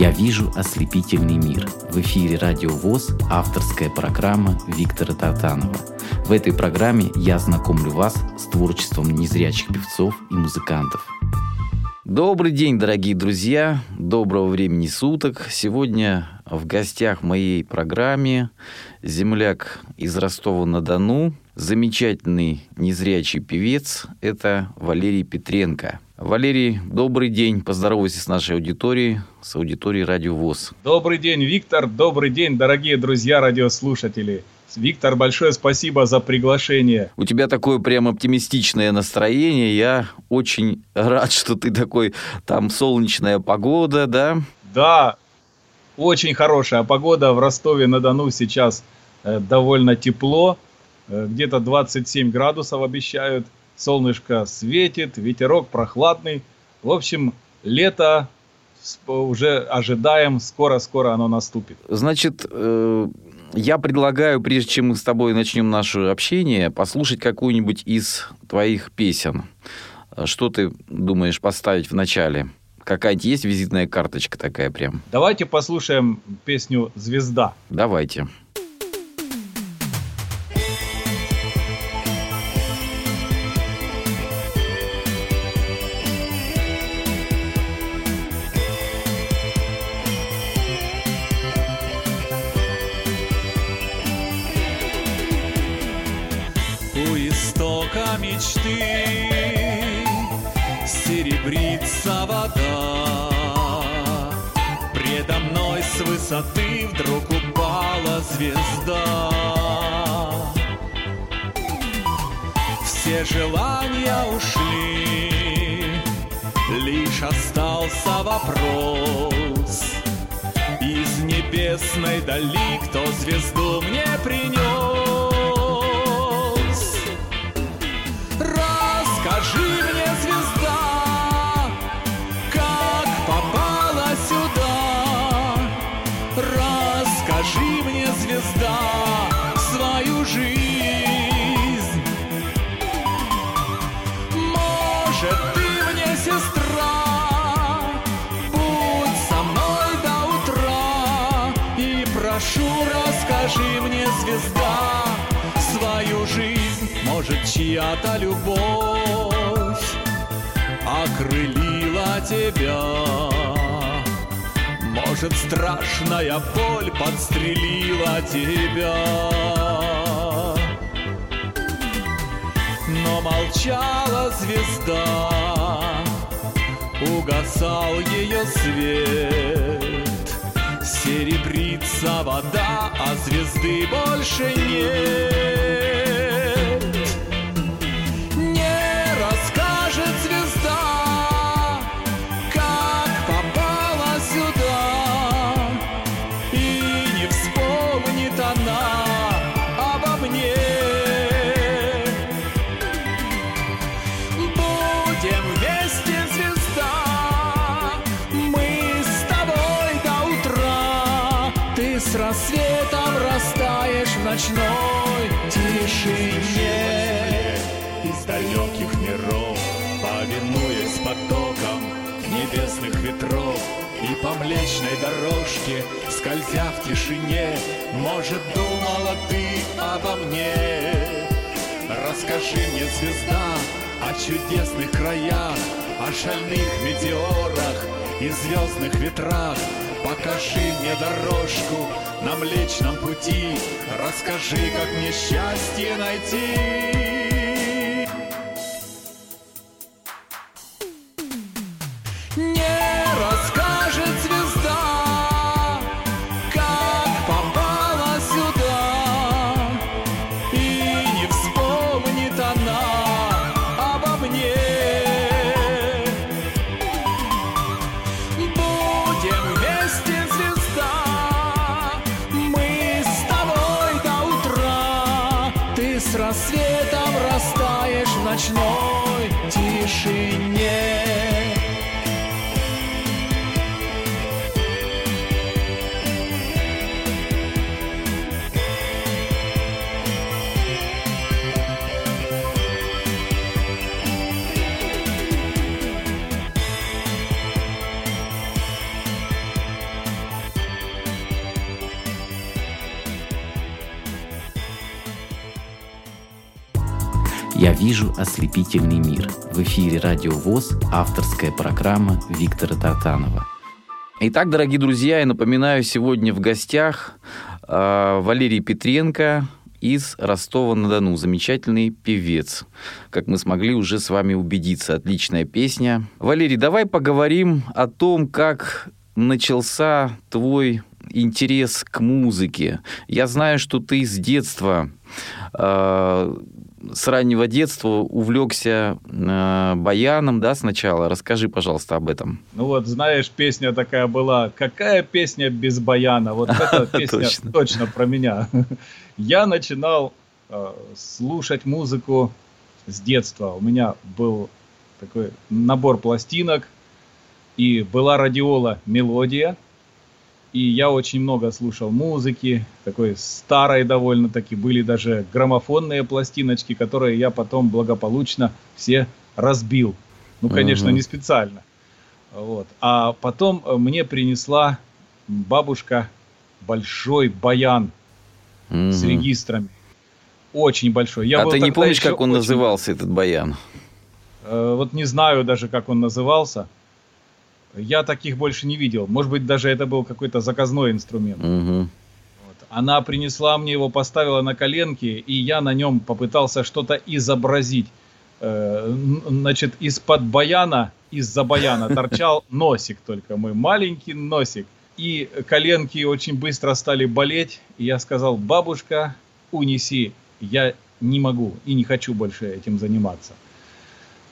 Я вижу ослепительный мир. В эфире Радио ВОЗ авторская программа Виктора Татанова. В этой программе я знакомлю вас с творчеством незрячих певцов и музыкантов. Добрый день, дорогие друзья. Доброго времени суток. Сегодня в гостях моей программе земляк из Ростова-на-Дону, замечательный незрячий певец, это Валерий Петренко – Валерий, добрый день. Поздоровайся с нашей аудиторией, с аудиторией Радио ВОЗ. Добрый день, Виктор. Добрый день, дорогие друзья, радиослушатели. Виктор, большое спасибо за приглашение. У тебя такое прям оптимистичное настроение. Я очень рад, что ты такой, там солнечная погода, да? Да, очень хорошая погода. В Ростове-на-Дону сейчас э, довольно тепло. Э, где-то 27 градусов обещают солнышко светит, ветерок прохладный. В общем, лето уже ожидаем, скоро-скоро оно наступит. Значит, э, я предлагаю, прежде чем мы с тобой начнем наше общение, послушать какую-нибудь из твоих песен. Что ты думаешь поставить в начале? Какая-нибудь есть визитная карточка такая прям? Давайте послушаем песню «Звезда». Давайте. Высоты вдруг упала звезда. Все желания ушли, лишь остался вопрос. Из небесной дали кто звезду мне принес? Чья-то любовь окрылила тебя. Может, страшная боль подстрелила тебя. Но молчала звезда Угасал ее свет. Серебрится вода, а звезды больше нет небесных ветров И по млечной дорожке, скользя в тишине Может, думала ты обо мне? Расскажи мне, звезда, о чудесных краях О шальных метеорах и звездных ветрах. Покажи мне дорожку на Млечном пути Расскажи, как мне счастье найти ослепительный мир. В эфире Радио ВОЗ авторская программа Виктора Татанова. Итак, дорогие друзья, я напоминаю, сегодня в гостях э, Валерий Петренко из Ростова-на-Дону. Замечательный певец. Как мы смогли уже с вами убедиться. Отличная песня. Валерий, давай поговорим о том, как начался твой интерес к музыке. Я знаю, что ты с детства э, с раннего детства увлекся э, баяном, да, сначала. Расскажи, пожалуйста, об этом. Ну вот, знаешь, песня такая была. Какая песня без баяна? Вот эта песня точно. про меня. Я начинал э, слушать музыку с детства. У меня был такой набор пластинок, и была радиола «Мелодия», и я очень много слушал музыки, такой старой довольно-таки. Были даже граммофонные пластиночки, которые я потом благополучно все разбил. Ну, конечно, не специально. Вот. А потом э, мне принесла бабушка большой баян с регистрами. Очень большой. Я а ты не помнишь, как он очень... назывался, этот баян? Э, вот не знаю даже, как он назывался. Я таких больше не видел. Может быть, даже это был какой-то заказной инструмент. Угу. Вот. Она принесла мне его, поставила на коленки, и я на нем попытался что-то изобразить. Э, значит, из-под баяна, из-за баяна торчал носик только мой, маленький носик. И коленки очень быстро стали болеть. И я сказал, бабушка, унеси, я не могу и не хочу больше этим заниматься.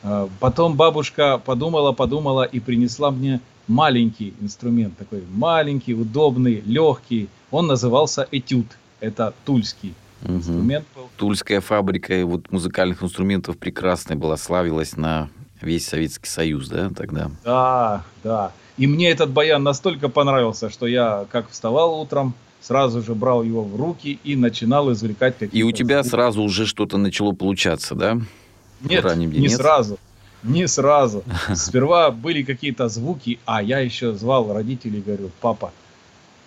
А, потом бабушка подумала, подумала и принесла мне маленький инструмент, такой маленький, удобный, легкий. Он назывался этюд. Это тульский угу. инструмент был. Тульская фабрика вот музыкальных инструментов прекрасная была, славилась на весь Советский Союз, да, тогда? Да, да. И мне этот баян настолько понравился, что я как вставал утром, сразу же брал его в руки и начинал извлекать какие-то... И у тебя звуки. сразу уже что-то начало получаться, да? Нет, раннем не нет? сразу. Не сразу. Сперва были какие-то звуки, а я еще звал родителей, говорю, папа,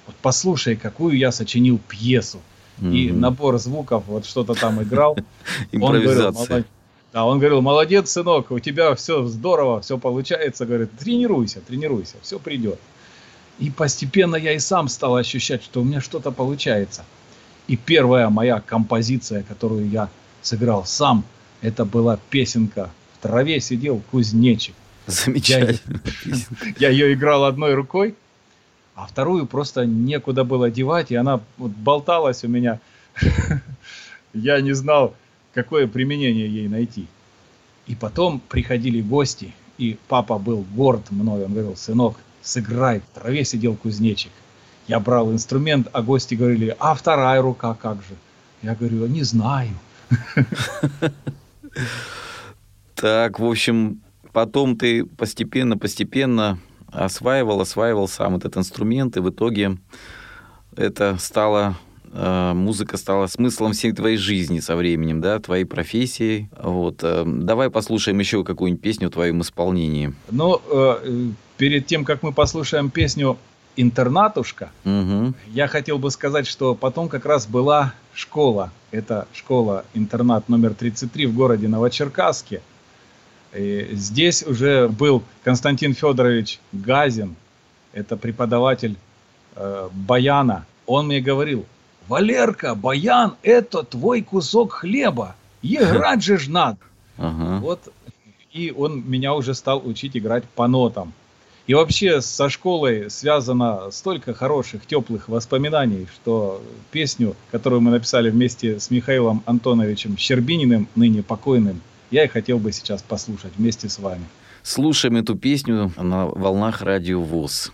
вот послушай, какую я сочинил пьесу. Mm-hmm. И набор звуков, вот что-то там играл. Говорил, да, он говорил, молодец, сынок, у тебя все здорово, все получается. Говорит, тренируйся, тренируйся, все придет. И постепенно я и сам стал ощущать, что у меня что-то получается. И первая моя композиция, которую я сыграл сам – это была песенка «В траве сидел кузнечик». Замечательно. Я, я ее играл одной рукой, а вторую просто некуда было девать, и она вот болталась у меня. Я не знал, какое применение ей найти. И потом приходили гости, и папа был горд мной. Он говорил, сынок, сыграй, в траве сидел кузнечик. Я брал инструмент, а гости говорили, а вторая рука как же? Я говорю, не знаю. Так, в общем, потом ты постепенно-постепенно осваивал, осваивал сам этот инструмент, и в итоге это стало э, музыка стала смыслом всей твоей жизни со временем, да, твоей профессией. Вот. Э, давай послушаем еще какую-нибудь песню в твоем исполнении. Ну, э, перед тем, как мы послушаем песню интернатушка. Угу. Я хотел бы сказать, что потом как раз была школа. Это школа-интернат номер 33 в городе Новочеркасске. И здесь уже был Константин Федорович Газин, это преподаватель э, баяна. Он мне говорил, Валерка, баян – это твой кусок хлеба, играть же ж надо. Ага. Вот, и он меня уже стал учить играть по нотам. И вообще со школой связано столько хороших, теплых воспоминаний, что песню, которую мы написали вместе с Михаилом Антоновичем Щербининым, ныне покойным, я и хотел бы сейчас послушать вместе с вами. Слушаем эту песню на волнах радио ВОЗ.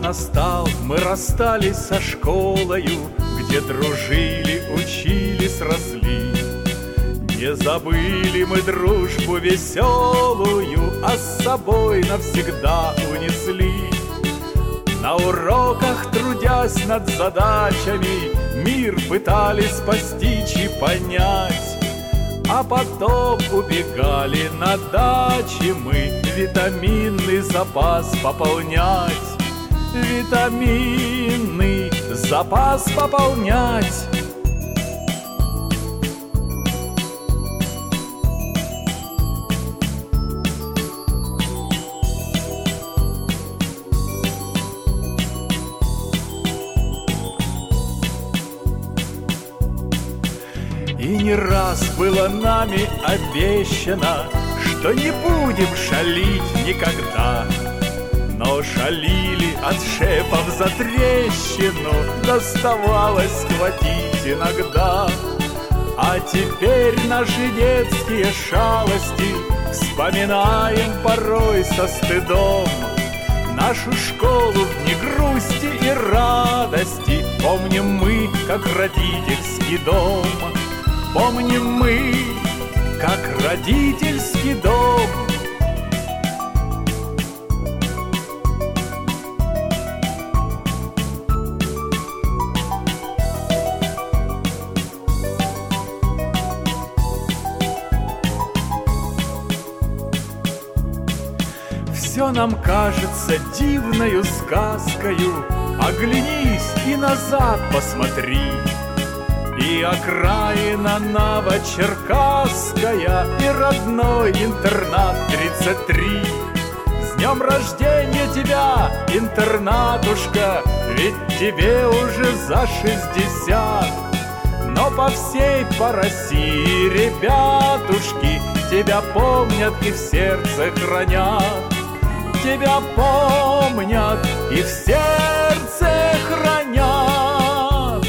Настал, мы расстались со школою, Где дружили, учились, росли. Не забыли мы дружбу веселую, А с собой навсегда унесли. На уроках, трудясь над задачами, Мир пытались постичь и понять, А потом убегали на даче мы Витаминный запас пополнять Витаминный запас пополнять не раз было нами обещано, Что не будем шалить никогда. Но шалили от шепов за трещину, Доставалось схватить иногда. А теперь наши детские шалости Вспоминаем порой со стыдом. Нашу школу в дни грусти и радости Помним мы, как родительский дом. Помним мы, как родительский дом Все нам кажется дивною сказкою. Оглянись и назад посмотри. И окраина Новочеркасская И родной интернат 33 С днем рождения тебя, интернатушка Ведь тебе уже за 60 Но по всей по России ребятушки Тебя помнят и в сердце хранят Тебя помнят и в сердце хранят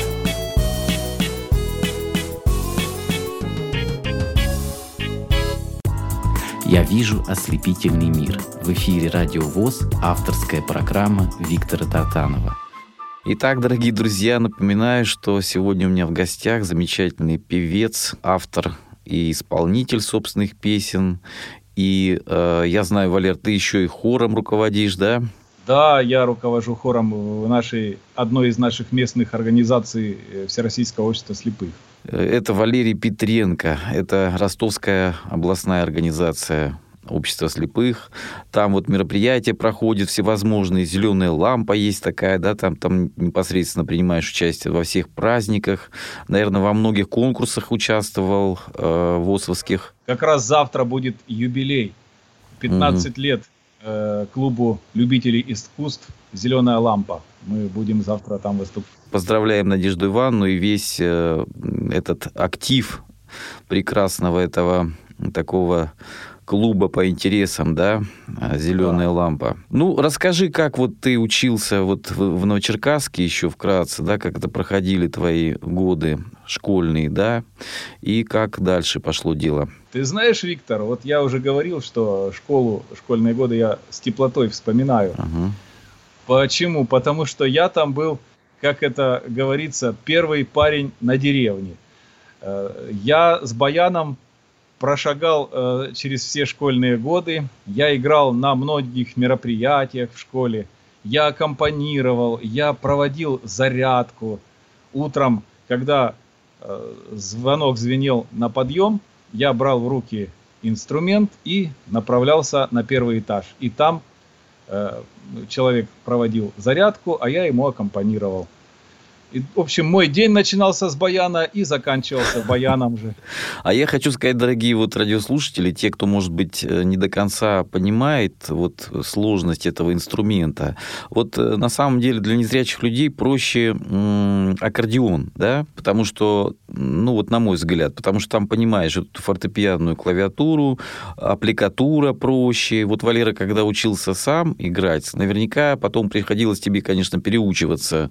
«Я вижу ослепительный мир». В эфире «Радио ВОЗ» авторская программа Виктора Татанова. Итак, дорогие друзья, напоминаю, что сегодня у меня в гостях замечательный певец, автор и исполнитель собственных песен. И э, я знаю, Валер, ты еще и хором руководишь, да? Да, я руковожу хором в нашей, одной из наших местных организаций э, Всероссийского общества слепых. Это Валерий Петренко, это Ростовская областная организация общества слепых. Там вот мероприятия проходят всевозможные. Зеленая лампа есть такая, да, там, там непосредственно принимаешь участие во всех праздниках. Наверное, во многих конкурсах участвовал э, ВОСовских. Как раз завтра будет юбилей. 15 угу. лет э, клубу любителей искусств «Зеленая лампа». Мы будем завтра там выступать. Поздравляем Надежду Ивановну и весь э, этот актив прекрасного этого такого клуба по интересам, да, «Зеленая да. лампа». Ну, расскажи, как вот ты учился вот в, в Новочеркасске еще вкратце, да, как это проходили твои годы школьные, да, и как дальше пошло дело? Ты знаешь, Виктор, вот я уже говорил, что школу, школьные годы я с теплотой вспоминаю. Ага. Почему? Потому что я там был, как это говорится, первый парень на деревне. Э, я с баяном прошагал э, через все школьные годы. Я играл на многих мероприятиях в школе. Я аккомпанировал, я проводил зарядку. Утром, когда э, звонок звенел на подъем, я брал в руки инструмент и направлялся на первый этаж. И там Э, человек проводил зарядку, а я ему аккомпанировал. И, в общем, мой день начинался с баяна и заканчивался баяном же. А я хочу сказать, дорогие вот радиослушатели, те, кто, может быть, э, не до конца понимает вот сложность этого инструмента, вот э, на самом деле для незрячих людей проще м- аккордеон, да, потому что, ну вот на мой взгляд, потому что там понимаешь эту фортепианную клавиатуру, аппликатура проще. Вот Валера, когда учился сам играть, наверняка потом приходилось тебе, конечно, переучиваться,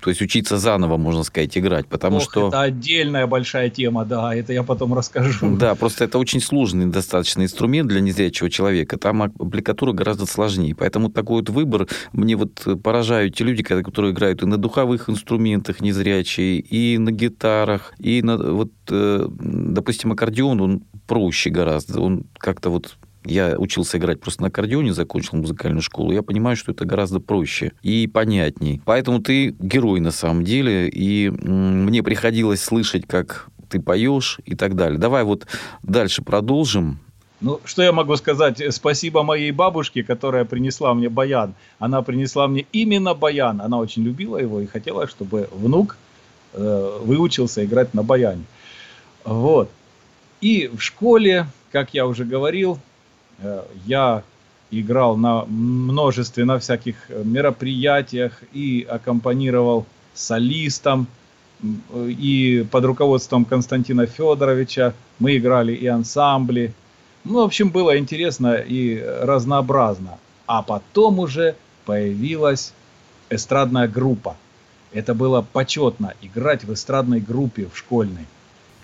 то есть учиться учиться заново, можно сказать, играть, потому Ох, что... Это отдельная большая тема, да, это я потом расскажу. Да, просто это очень сложный достаточно инструмент для незрячего человека, там аппликатура гораздо сложнее, поэтому такой вот выбор, мне вот поражают те люди, которые играют и на духовых инструментах незрячие, и на гитарах, и на, вот, э, допустим, аккордеон, он проще гораздо, он как-то вот я учился играть просто на аккордеоне, закончил музыкальную школу. Я понимаю, что это гораздо проще и понятней. Поэтому ты герой на самом деле. И мне приходилось слышать, как ты поешь и так далее. Давай вот дальше продолжим. Ну, что я могу сказать? Спасибо моей бабушке, которая принесла мне баян. Она принесла мне именно баян. Она очень любила его и хотела, чтобы внук э, выучился играть на баяне. Вот. И в школе, как я уже говорил, я играл на множестве, на всяких мероприятиях и аккомпанировал солистам. И под руководством Константина Федоровича мы играли и ансамбли, ну, в общем, было интересно и разнообразно. А потом уже появилась эстрадная группа. Это было почетно играть в эстрадной группе в школьной.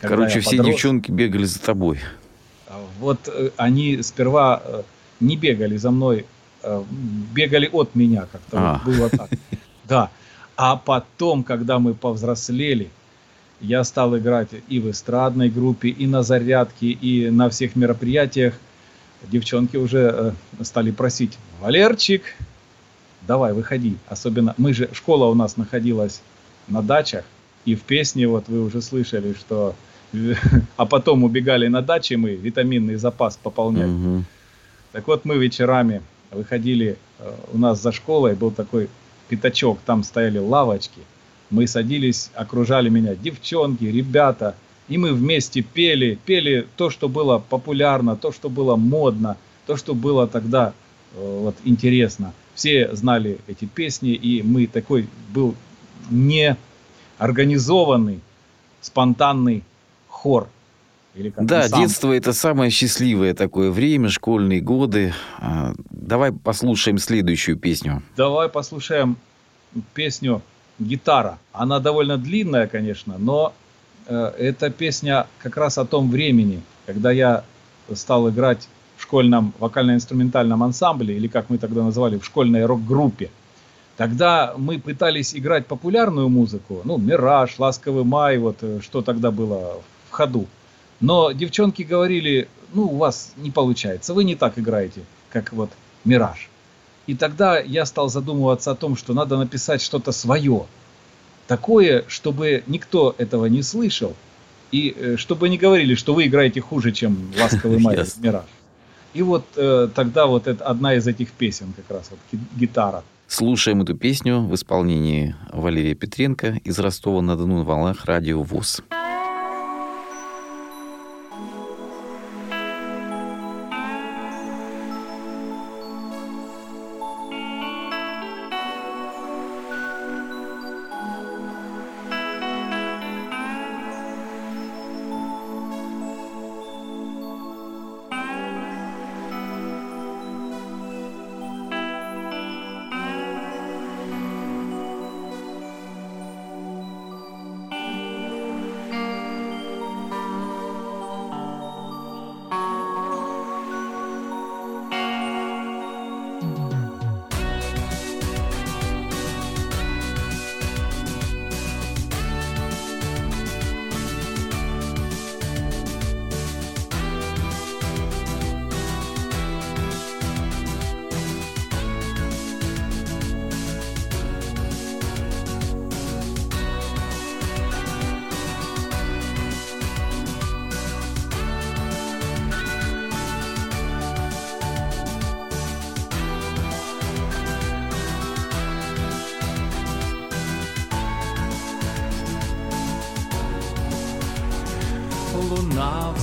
Короче, все подрос... девчонки бегали за тобой. А, вот э, они сперва э, не бегали за мной, э, бегали от меня как-то. А. Вот было так. Да. А потом, когда мы повзрослели, я стал играть и в эстрадной группе, и на зарядке, и на всех мероприятиях. Девчонки уже стали просить, Валерчик, давай, выходи. Особенно, мы же, школа у нас находилась на дачах, и в песне, вот вы уже слышали, что а потом убегали на даче мы, витаминный запас пополнять. Угу. Так вот, мы вечерами выходили, э, у нас за школой был такой пятачок, там стояли лавочки, мы садились, окружали меня девчонки, ребята, и мы вместе пели, пели то, что было популярно, то, что было модно, то, что было тогда э, вот, интересно. Все знали эти песни, и мы такой был не организованный, спонтанный хор. Или как да, детство это самое счастливое такое время, школьные годы. А, давай послушаем следующую песню. Давай послушаем песню гитара. Она довольно длинная, конечно, но э, эта песня как раз о том времени, когда я стал играть в школьном вокально-инструментальном ансамбле, или как мы тогда называли, в школьной рок-группе. Тогда мы пытались играть популярную музыку, ну, «Мираж», «Ласковый май», вот э, что тогда было в ходу. Но девчонки говорили, ну, у вас не получается, вы не так играете, как вот «Мираж». И тогда я стал задумываться о том, что надо написать что-то свое. Такое, чтобы никто этого не слышал. И э, чтобы не говорили, что вы играете хуже, чем «Ласковый май» yes. «Мираж». И вот э, тогда вот это одна из этих песен как раз, вот гитара. Слушаем эту песню в исполнении Валерия Петренко из Ростова-на-Дону на волнах радио ВОЗ.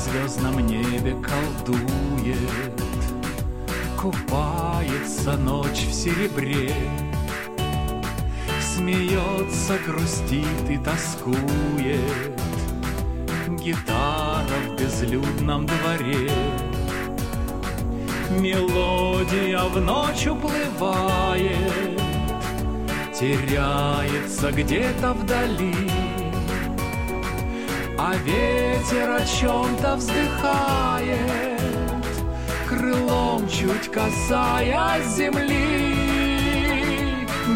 Звездном небе колдует, Купается ночь в серебре, Смеется, грустит и тоскует Гитара в безлюдном дворе. Мелодия в ночь уплывает, Теряется где-то вдали. А ветер о чем-то вздыхает, Крылом чуть касаясь земли.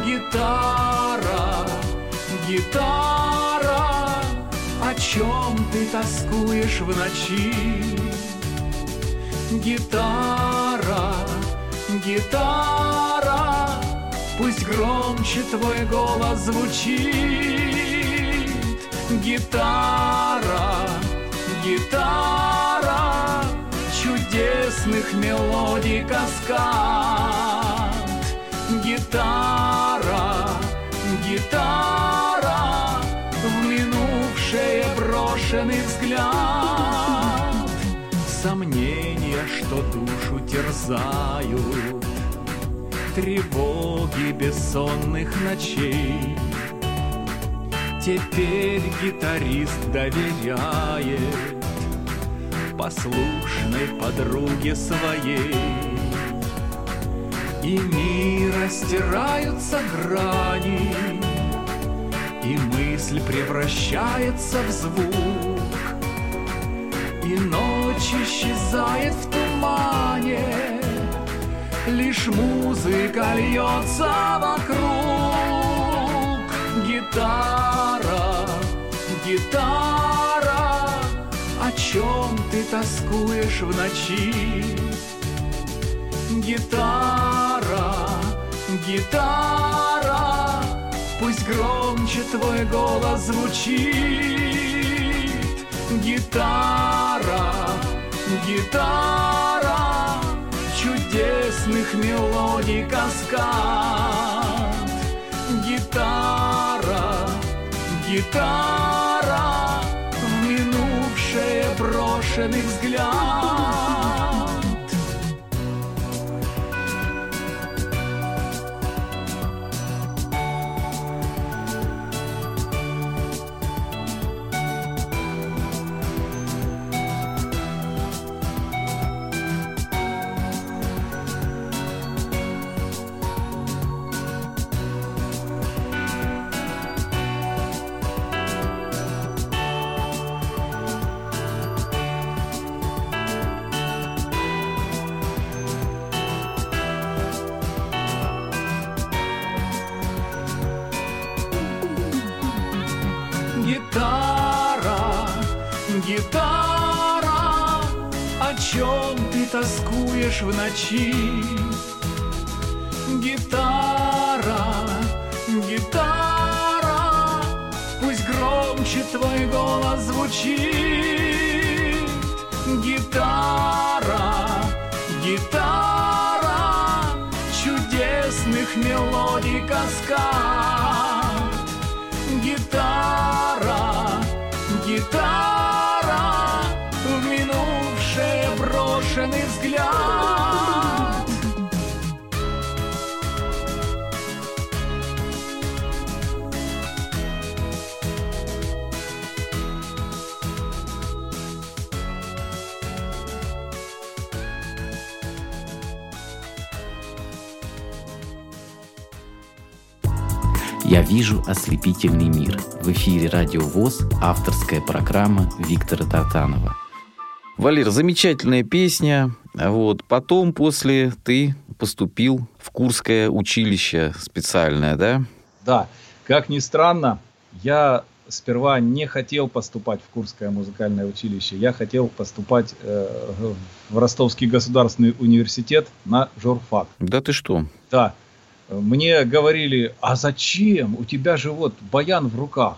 Гитара, гитара, О чем ты тоскуешь в ночи? Гитара, гитара, Пусть громче твой голос звучит гитара Гитара чудесных мелодий каскад. Гитара, гитара, в минувшее брошенный взгляд. Сомнения, что душу терзают, тревоги бессонных ночей. Теперь гитарист доверяет послушной подруге своей. И мира стираются грани, И мысль превращается в звук, И ночь исчезает в тумане, Лишь музыка льется вокруг. Гитара, гитара, о чем ты тоскуешь в ночи? Гитара, гитара, пусть громче твой голос звучит. Гитара, гитара, чудесных мелодий каскад. Гитара, гитара, в минувшее брошенный взгляд. Тоскуешь в ночи? Гитара, гитара, пусть громче твой голос звучит. Гитара, гитара, чудесных мелодий каскад. Вижу ослепительный мир. В эфире Радио ВОЗ, авторская программа Виктора Тартанова. Валер, замечательная песня. Вот. Потом, после, ты поступил в Курское училище специальное, да? Да, как ни странно, я сперва не хотел поступать в Курское музыкальное училище. Я хотел поступать э, в Ростовский государственный университет на журфак. Да ты что? Да. Мне говорили, а зачем? У тебя же вот баян в руках.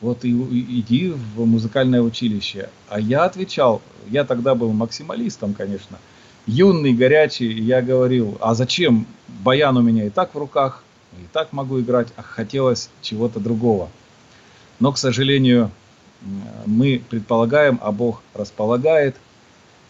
Вот и, и- иди в музыкальное училище. А я отвечал, я тогда был максималистом, конечно, юный, горячий. Я говорил, а зачем? Баян у меня и так в руках, и так могу играть, а хотелось чего-то другого. Но, к сожалению, мы предполагаем, а Бог располагает.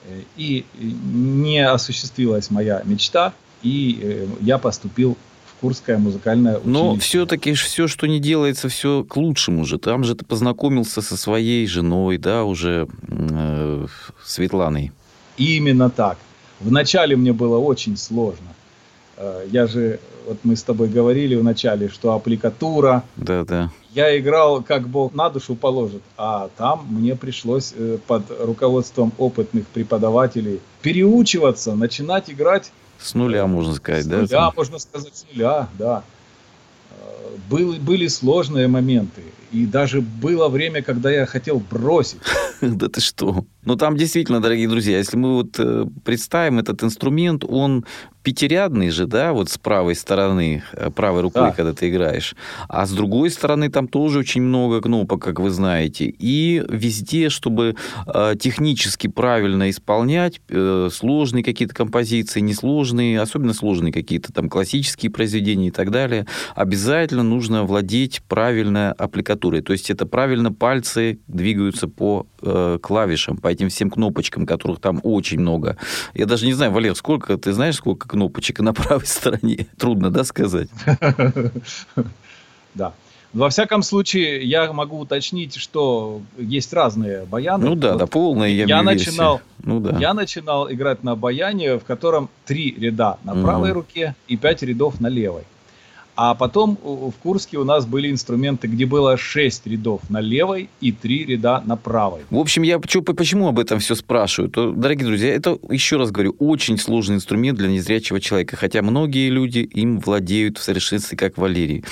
Э, И не осуществилась моя мечта, и э, я поступил Курское музыкальное училище. Но все-таки все, что не делается, все к лучшему же. Там же ты познакомился со своей женой, да, уже э, Светланой. Именно так. Вначале мне было очень сложно. Э, Я же, вот мы с тобой говорили вначале, что аппликатура. Да, да. Я играл, как Бог на душу положит, а там мне пришлось э, под руководством опытных преподавателей переучиваться, начинать играть С нуля, можно сказать, с да? нуля, там? можно сказать, с нуля, да. Э, Были, были сложные моменты. И даже было время, когда я хотел бросить. Да ты что? Но там действительно, дорогие друзья, если мы вот э, представим этот инструмент, он пятирядный же, да, вот с правой стороны, э, правой рукой, да. когда ты играешь. А с другой стороны там тоже очень много кнопок, как вы знаете. И везде, чтобы э, технически правильно исполнять э, сложные какие-то композиции, несложные, особенно сложные какие-то там классические произведения и так далее, обязательно нужно владеть правильно аппликатурой. То есть это правильно пальцы двигаются по э, клавишам, по этим всем кнопочкам, которых там очень много. Я даже не знаю, Валер, сколько, ты знаешь, сколько кнопочек на правой стороне. Трудно, да, сказать? Да. Во всяком случае, я могу уточнить, что есть разные баяны. Ну да, вот да, полные я, я начинал, ну, да. я начинал играть на баяне, в котором три ряда на правой угу. руке и пять рядов на левой. А потом в Курске у нас были инструменты, где было 6 рядов на левой и 3 ряда на правой. В общем, я почему об этом все спрашиваю? То, дорогие друзья, это, еще раз говорю, очень сложный инструмент для незрячего человека, хотя многие люди им владеют в совершенстве, как Валерий.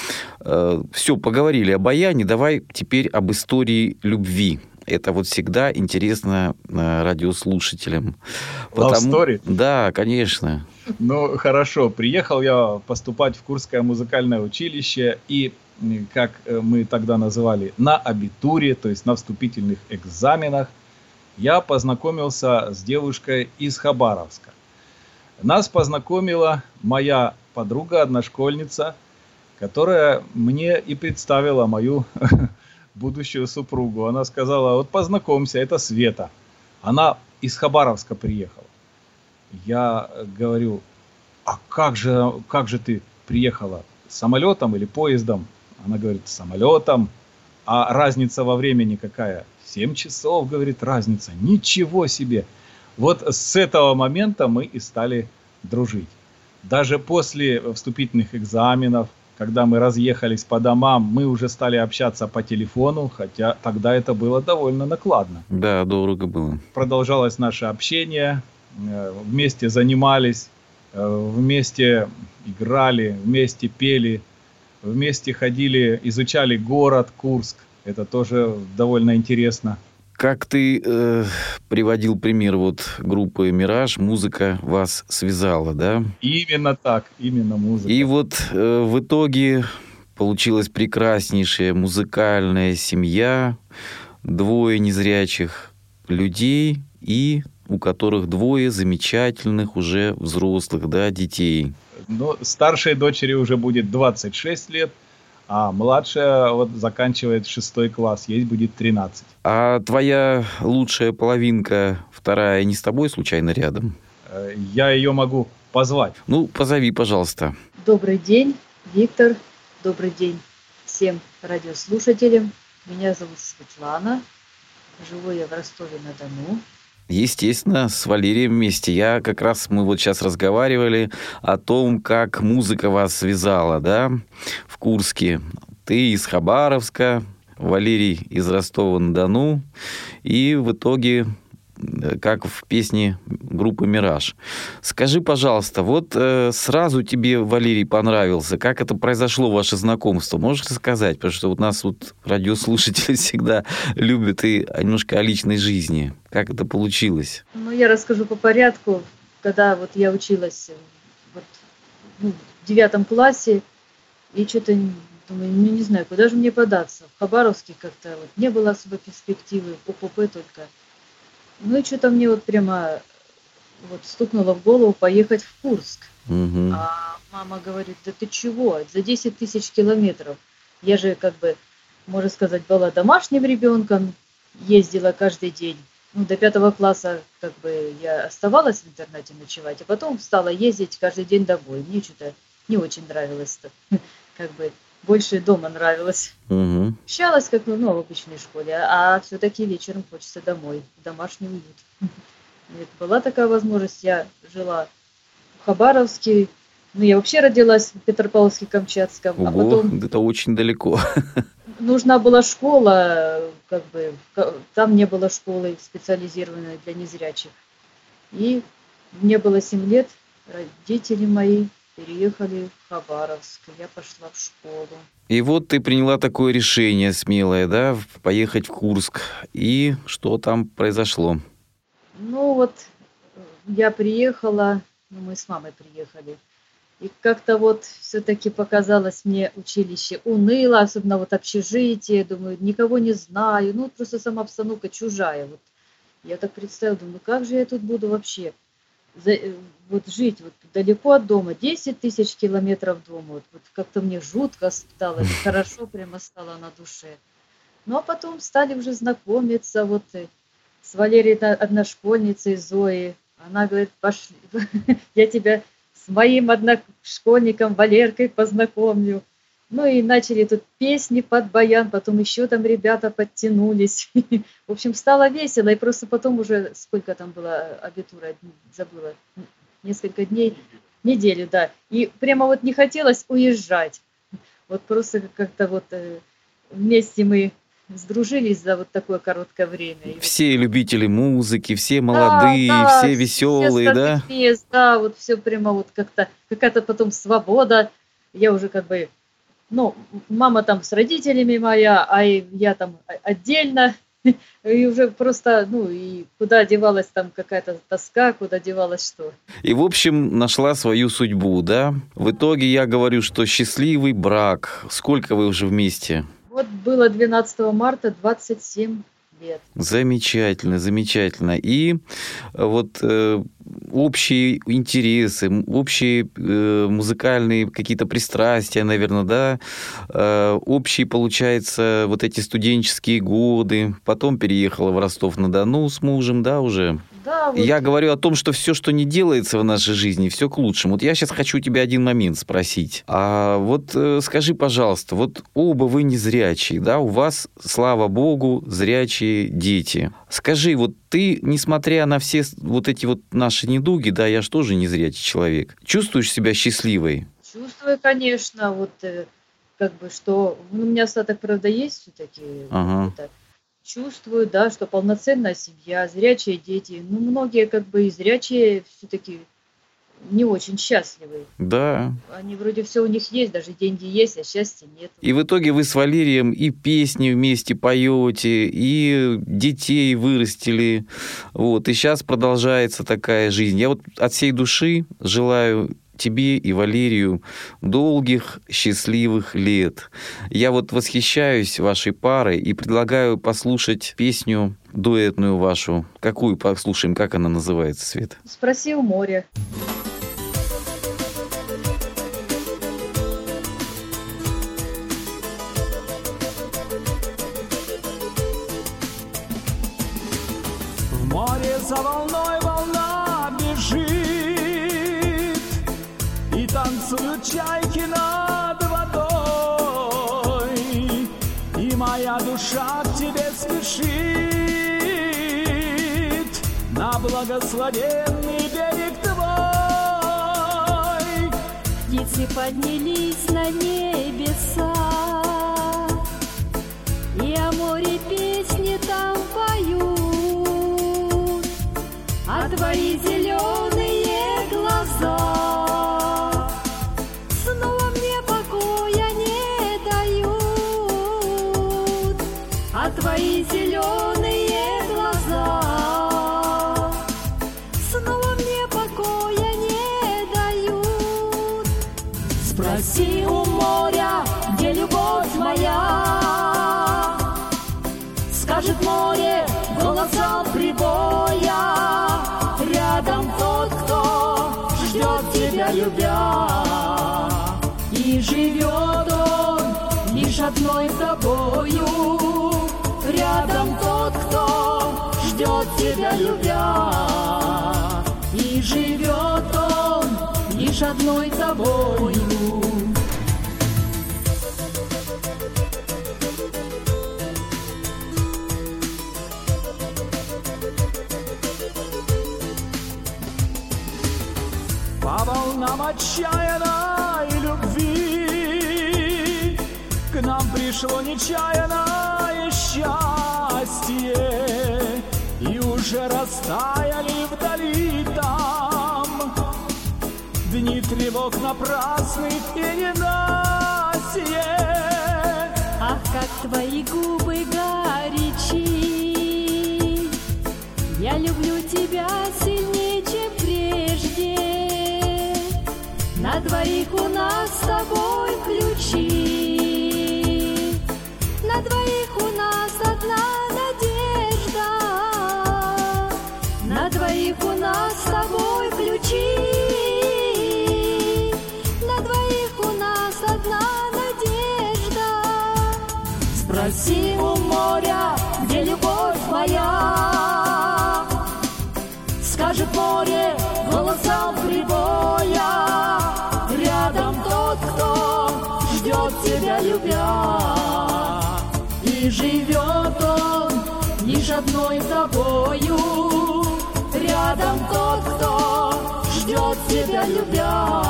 Э, все, поговорили об баяне, давай теперь об истории любви это вот всегда интересно э, радиослушателям. Love Потому... story? Да, конечно. Ну, хорошо. Приехал я поступать в Курское музыкальное училище, и, как э, мы тогда называли, на абитуре, то есть на вступительных экзаменах, я познакомился с девушкой из Хабаровска. Нас познакомила моя подруга, одношкольница, которая мне и представила мою будущую супругу. Она сказала, вот познакомься, это Света. Она из Хабаровска приехала. Я говорю, а как же, как же ты приехала? Самолетом или поездом? Она говорит, самолетом. А разница во времени какая? 7 часов, говорит, разница. Ничего себе. Вот с этого момента мы и стали дружить. Даже после вступительных экзаменов, когда мы разъехались по домам, мы уже стали общаться по телефону, хотя тогда это было довольно накладно. Да, дорого было. Продолжалось наше общение, э, вместе занимались, э, вместе играли, вместе пели, вместе ходили, изучали город Курск. Это тоже довольно интересно. Как ты э, приводил пример вот группы «Мираж», музыка вас связала, да? Именно так, именно музыка. И вот э, в итоге получилась прекраснейшая музыкальная семья, двое незрячих людей и у которых двое замечательных уже взрослых, да, детей. Ну, старшей дочери уже будет 26 лет, а младшая вот заканчивает шестой класс, ей будет 13. А твоя лучшая половинка, вторая, не с тобой случайно рядом? Э, я ее могу позвать. Ну, позови, пожалуйста. Добрый день, Виктор. Добрый день всем радиослушателям. Меня зовут Светлана. Живу я в Ростове-на-Дону. Естественно, с Валерием вместе. Я как раз, мы вот сейчас разговаривали о том, как музыка вас связала, да, в Курске. Ты из Хабаровска, Валерий из Ростова-на-Дону. И в итоге как в песне группы «Мираж». Скажи, пожалуйста, вот э, сразу тебе Валерий понравился. Как это произошло, ваше знакомство? Можешь сказать? Потому что у нас вот радиослушатели всегда любят и немножко о личной жизни. Как это получилось? Ну, я расскажу по порядку. Когда вот я училась вот, ну, в девятом классе, и что-то думаю, ну, не знаю, куда же мне податься. В Хабаровске как-то вот не было особо перспективы, в ОПП только – ну и что-то мне вот прямо вот стукнуло в голову поехать в Курск. Угу. А мама говорит, да ты чего, за 10 тысяч километров. Я же как бы, можно сказать, была домашним ребенком, ездила каждый день. Ну, до пятого класса как бы я оставалась в интернете ночевать, а потом стала ездить каждый день домой. Мне что-то не очень нравилось, как бы больше дома нравилось. Угу. Общалась, как ну, в обычной школе, а все-таки вечером хочется домой, в домашний уют. Нет, была такая возможность, я жила в Хабаровске, ну, я вообще родилась в Петропавловске-Камчатском, а потом... это очень далеко. Нужна была школа, как бы, там не было школы специализированной для незрячих. И мне было 7 лет, родители мои переехали в Хабаровск, я пошла в школу. И вот ты приняла такое решение смелое, да, поехать в Курск. И что там произошло? Ну вот, я приехала, ну мы с мамой приехали, и как-то вот все-таки показалось мне училище уныло, особенно вот общежитие, думаю, никого не знаю, ну просто сама обстановка чужая. Вот. Я так представила, думаю, как же я тут буду вообще вот жить вот далеко от дома, 10 тысяч километров дома, вот, вот как-то мне жутко стало, хорошо прямо стало на душе. Ну а потом стали уже знакомиться, вот э, с Валерией одношкольницей Зоей. Она говорит, пошли, я тебя с моим одношкольником Валеркой познакомлю. Ну и начали тут песни под баян, потом еще там ребята подтянулись. В общем, стало весело, и просто потом уже, сколько там было абитура, забыла, несколько дней, неделю, да. И прямо вот не хотелось уезжать. Вот просто как-то вот э, вместе мы сдружились за вот такое короткое время. Все любители музыки, все молодые, да, да, все веселые, все да? Да, вот все прямо вот как-то, какая-то потом свобода. Я уже как бы, ну, мама там с родителями моя, а я там отдельно. И уже просто, ну, и куда девалась там какая-то тоска, куда девалась что. И, в общем, нашла свою судьбу, да? В итоге я говорю, что счастливый брак. Сколько вы уже вместе? Вот было 12 марта 27 лет. Замечательно, замечательно. И э, вот э, общие интересы, общие э, музыкальные какие-то пристрастия, наверное, да, э, общие, получается, вот эти студенческие годы. Потом переехала в Ростов-на-Дону с мужем, да, уже? Да, вот. Я говорю о том, что все, что не делается в нашей жизни, все к лучшему. Вот я сейчас хочу тебя один момент спросить. А вот э, скажи, пожалуйста, вот оба вы не зрячие, да, у вас, слава богу, зрячие дети. Скажи, вот ты, несмотря на все вот эти вот наши недуги, да, я же тоже не зрячий человек, чувствуешь себя счастливой? Чувствую, конечно, вот э, как бы, что ну, у меня остаток, правда, есть все-таки. Ага чувствую, да, что полноценная семья, зрячие дети. Ну, многие как бы и зрячие все-таки не очень счастливы. Да. Они вроде все у них есть, даже деньги есть, а счастья нет. И в итоге вы с Валерием и песни вместе поете, и детей вырастили. Вот. И сейчас продолжается такая жизнь. Я вот от всей души желаю тебе и Валерию долгих счастливых лет. Я вот восхищаюсь вашей парой и предлагаю послушать песню дуэтную вашу. Какую послушаем? Как она называется, Свет? Спроси у моря. В море за волной чайки над водой, И моя душа к тебе спешит На благословенный берег твой. Птицы поднялись на небеса, И о море песни там поют, А твои ждет тебя любя. И живет он лишь одной тобою. Рядом тот, кто ждет тебя, любя, И живет он лишь одной тобою. Волнам отчаянной любви. К нам пришло нечаянное счастье. И уже растаяли вдали там. Дни тревог напрасных и ненастье Ах, как твои губы горячи. Я люблю тебя сильнее, На двоих у нас с тобой ключи. На двоих у нас одна надежда. На двоих у нас с тобой ключи. На двоих у нас одна надежда. Спроси у моря, где любовь моя. Скажет море голосом прибоя. Тебя, любя. И живет он лишь одной тобою. Рядом тот, кто ждет тебя, любя.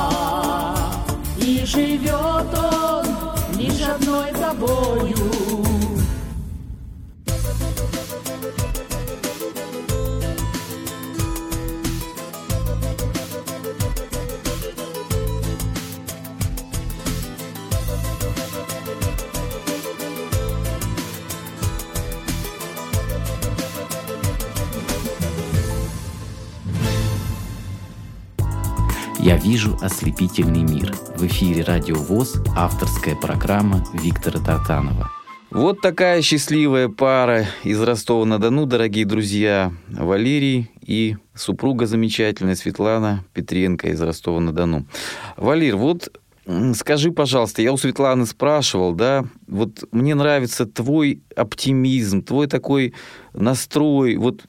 И живет он лишь одной тобою. Вижу ослепительный мир. В эфире Радио ВОЗ авторская программа Виктора Тартанова. Вот такая счастливая пара из Ростова-на-Дону, дорогие друзья. Валерий и супруга замечательная Светлана Петренко из Ростова-на-Дону. Валер, вот скажи, пожалуйста, я у Светланы спрашивал, да, вот мне нравится твой оптимизм, твой такой настрой. Вот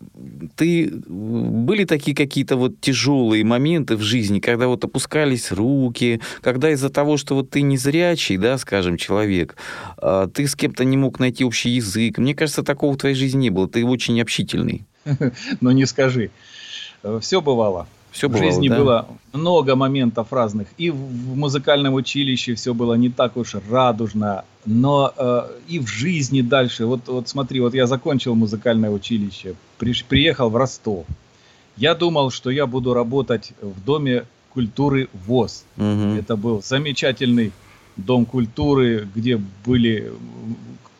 ты были такие какие-то вот тяжелые моменты в жизни, когда вот опускались руки, когда из-за того, что вот ты незрячий, да, скажем, человек, а, ты с кем-то не мог найти общий язык. Мне кажется, такого в твоей жизни не было. Ты очень общительный. Но не скажи. Все бывало. Все в бывало, жизни да? было много моментов разных. И в в музыкальном училище все было не так уж радужно, но э, и в жизни дальше. Вот, вот смотри, вот я закончил музыкальное училище, приш- приехал в Ростов. Я думал, что я буду работать в Доме культуры ВОЗ. Мгм. Это был замечательный дом культуры, где были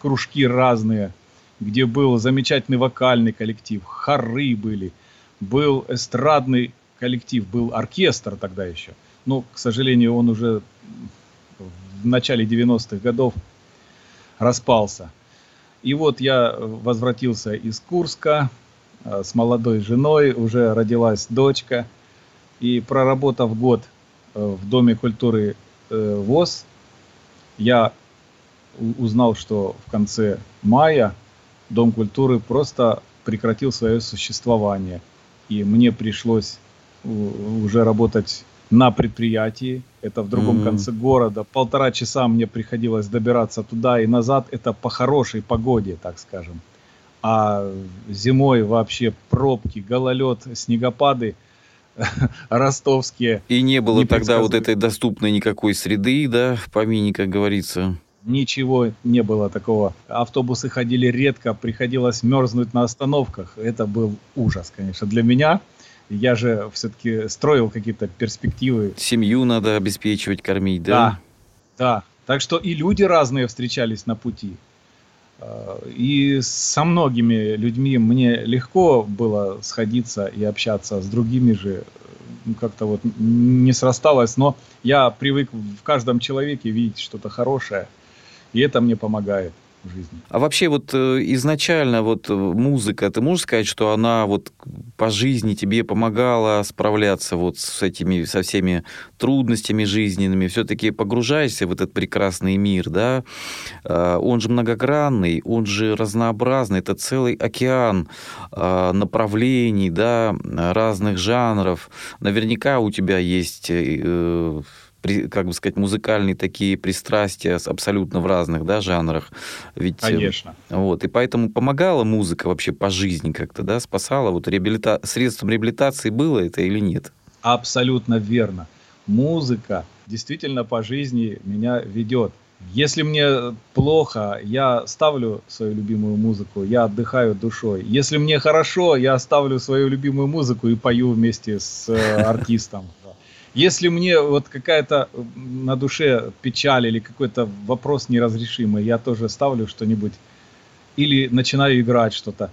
кружки разные, где был замечательный вокальный коллектив, хоры были, был эстрадный коллектив, был оркестр тогда еще. Но, к сожалению, он уже в начале 90-х годов распался. И вот я возвратился из Курска э, с молодой женой, уже родилась дочка. И проработав год э, в Доме культуры э, ВОЗ, я узнал, что в конце мая Дом культуры просто прекратил свое существование. И мне пришлось уже работать на предприятии. Это в другом Мгм. конце города. Полтора часа мне приходилось добираться туда и назад. Это по хорошей погоде, так скажем. А зимой вообще пробки, гололед, снегопады ростовские. И не было тогда вот этой доступной никакой среды, да, в помине, как говорится. Ничего не было такого. Автобусы ходили редко, приходилось мерзнуть на остановках. Это был ужас, конечно, для меня. Я же все-таки строил какие-то перспективы. Семью надо обеспечивать, кормить, да? Да, да. Так что и люди разные встречались на пути. Э, И со многими людьми мне легко было сходиться и общаться, с другими же э, ну, как-то вот не срасталось. Но я привык в каждом человеке видеть что-то хорошее, и это мне помогает жизни. А вообще вот э, изначально вот э, музыка, ты можешь сказать, что она вот по жизни тебе помогала справляться вот с этими, со всеми трудностями жизненными, все-таки погружаешься в этот прекрасный мир, да? А, Он же многогранный, он же разнообразный, это целый океан а, направлений, да, разных жанров. Наверняка у тебя есть э, при- как бы сказать, музыкальные такие пристрастия абсолютно в разных да, жанрах. Ведь, э, Конечно. вот, и поэтому помогала музыка вообще по жизни как-то, да, спасала? Вот реабилита... средством реабилитации было это или нет? Абсолютно верно. Музыка действительно по жизни меня ведет. Если мне плохо, я ставлю свою любимую музыку, я отдыхаю душой. Если мне хорошо, я ставлю свою любимую музыку и пою вместе с э, артистом. Если мне вот какая-то на душе печаль или какой-то вопрос неразрешимый, я тоже ставлю что-нибудь или начинаю играть что-то.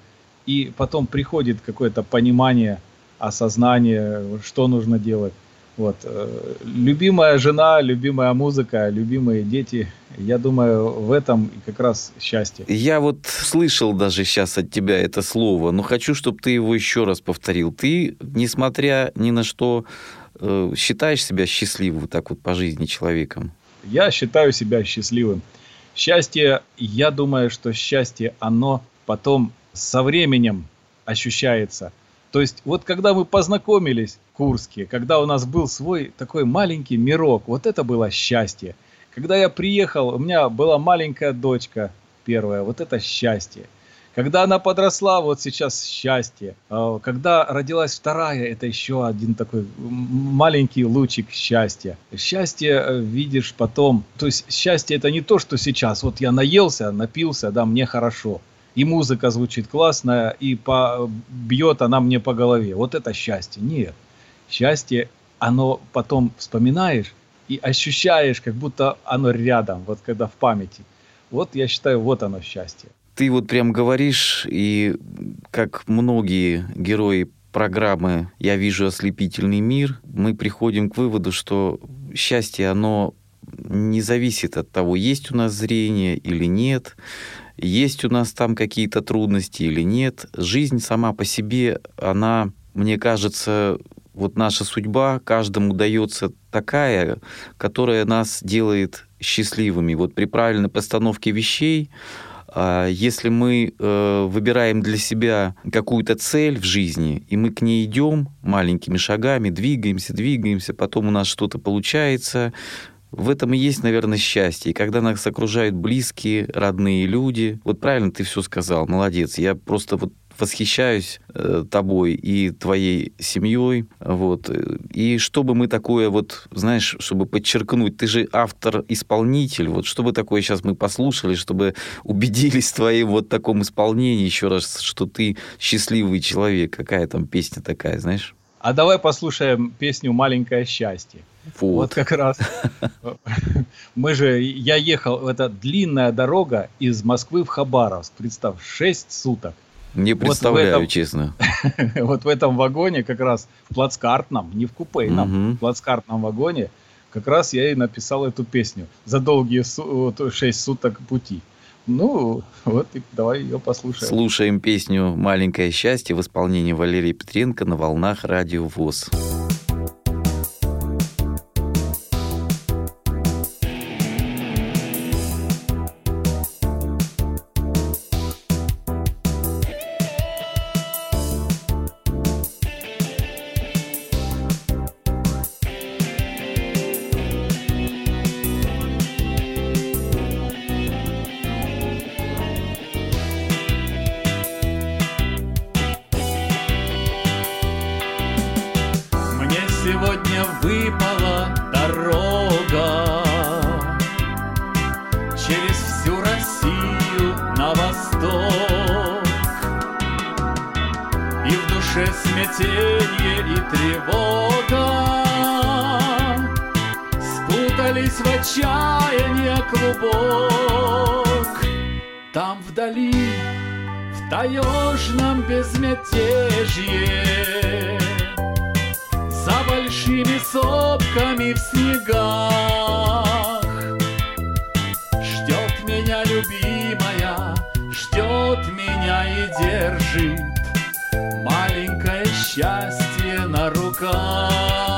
и потом приходит какое-то понимание, осознание, что нужно делать. Вот. э, Любимая жена, любимая музыка, любимые дети. Я думаю, в этом как раз счастье. Я вот слышал даже сейчас от тебя это слово, но хочу, чтобы ты его еще раз повторил. Ты, несмотря ни на что, считаешь себя счастливым так вот по жизни человеком? Я считаю себя счастливым. Счастье, я думаю, что счастье, оно потом со временем ощущается. То есть вот когда мы познакомились в Курске, когда у нас был свой такой маленький мирок, вот это было счастье. Когда я приехал, у меня была маленькая дочка первая, вот это счастье. Когда она подросла, вот сейчас счастье. А Когда родилась вторая, это еще один такой маленький лучик счастья. Счастье э, видишь потом. То есть счастье это не то, что сейчас. Вот я наелся, напился, да, мне хорошо. И музыка звучит классная, и по, бьет она мне по голове. Вот это счастье. Нет. Счастье, оно потом вспоминаешь и ощущаешь, как будто оно рядом, вот когда в памяти. Вот я считаю, вот оно счастье. Ты вот прям говоришь, и как многие герои программы «Я вижу ослепительный мир», мы приходим к выводу, что счастье, оно не зависит от того, есть у нас зрение или нет, есть у нас там какие-то трудности или нет. Жизнь сама по себе, она, мне кажется, вот наша судьба каждому дается такая, которая нас делает счастливыми. Вот при правильной постановке вещей, если мы э, выбираем для себя какую-то цель в жизни, и мы к ней идем маленькими шагами, двигаемся, двигаемся, потом у нас что-то получается, в этом и есть, наверное, счастье. И когда нас окружают близкие, родные люди. Вот правильно ты все сказал, молодец. Я просто вот восхищаюсь э, тобой и твоей семьей. Вот. И чтобы мы такое вот, знаешь, чтобы подчеркнуть, ты же автор-исполнитель, вот чтобы такое сейчас мы послушали, чтобы убедились в твоем вот таком исполнении еще раз, что ты счастливый человек. Какая там песня такая, знаешь? А давай послушаем песню «Маленькое счастье». Вот. Вот как раз. Мы же, я ехал, это длинная дорога из Москвы в Хабаровск, представь, 6 суток. Не представляю, этом- честно. Вот в этом вагоне как раз, в плацкартном, не в купейном, Мгм. в плацкартном вагоне, как раз я и написал эту песню за долгие су- вот 6 суток пути. Ну, вот и давай ее послушаем. Слушаем песню «Маленькое счастье» в исполнении Валерии Петренко на волнах радио ВОЗ. И в душе смятение и тревога. Спутались в отчаяние клубок. Там вдали, в таежном безмятежье за большими сопками в снегах. Ждет меня любимая, ждет меня и держит счастье на руках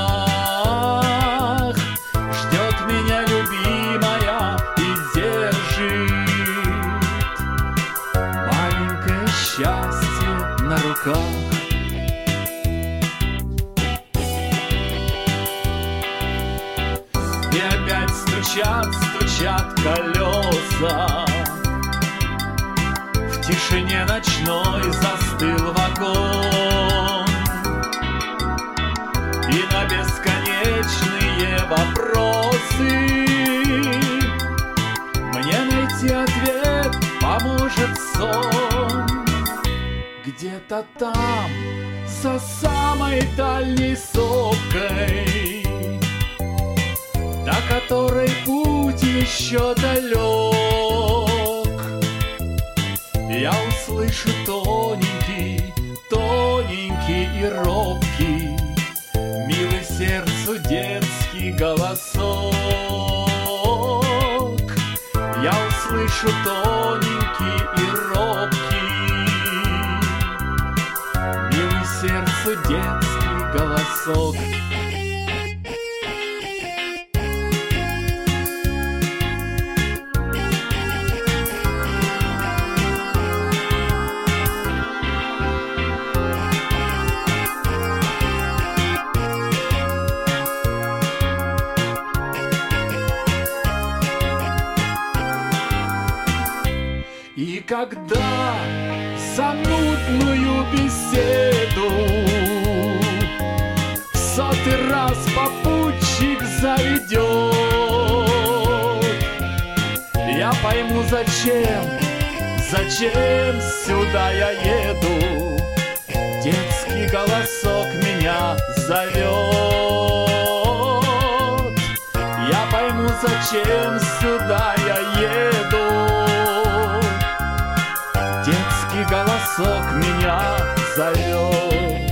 поможет сон Где-то там, за самой дальней сопкой до которой путь еще далек. Я услышу тоненький, тоненький и робкий, Милый сердцу детский голосок. Я услышу тоненький детский голосок. Когда зачем, зачем сюда я еду? Детский голосок меня зовет. Я пойму зачем сюда я еду. Детский голосок меня зовет.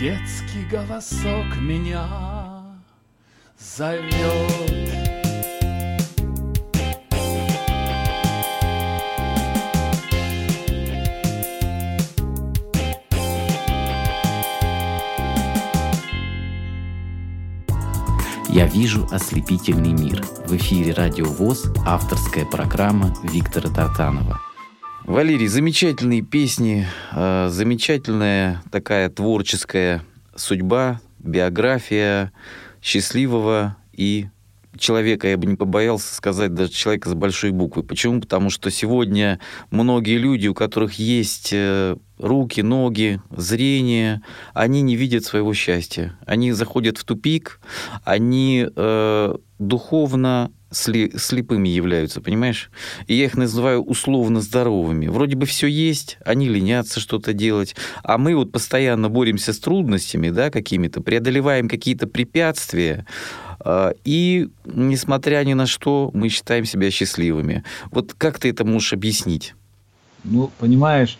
Детский голосок меня зовет вижу ослепительный мир. В эфире Радио ВОЗ авторская программа Виктора Тартанова. Валерий, замечательные песни, э, замечательная такая творческая судьба, биография счастливого и человека, я бы не побоялся сказать, даже человека с большой буквы. Почему? Потому что сегодня многие люди, у которых есть э, руки, ноги, зрение, они не видят своего счастья. Они заходят в тупик, они э, духовно сли, слепыми являются, понимаешь? И я их называю условно здоровыми. Вроде бы все есть, они ленятся что-то делать, а мы вот постоянно боремся с трудностями, да, какими-то, преодолеваем какие-то препятствия, и, несмотря ни на что, мы считаем себя счастливыми. Вот как ты это можешь объяснить? Ну, понимаешь,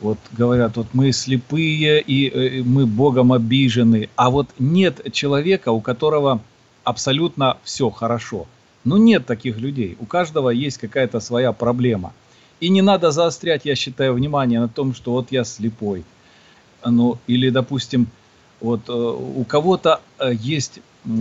вот говорят, вот мы слепые и э, мы Богом обижены, а вот нет человека, у которого абсолютно все хорошо. Ну нет таких людей. У каждого есть какая-то своя проблема. И не надо заострять, я считаю, внимание на том, что вот я слепой. Ну, или, допустим, вот э, у кого-то э, есть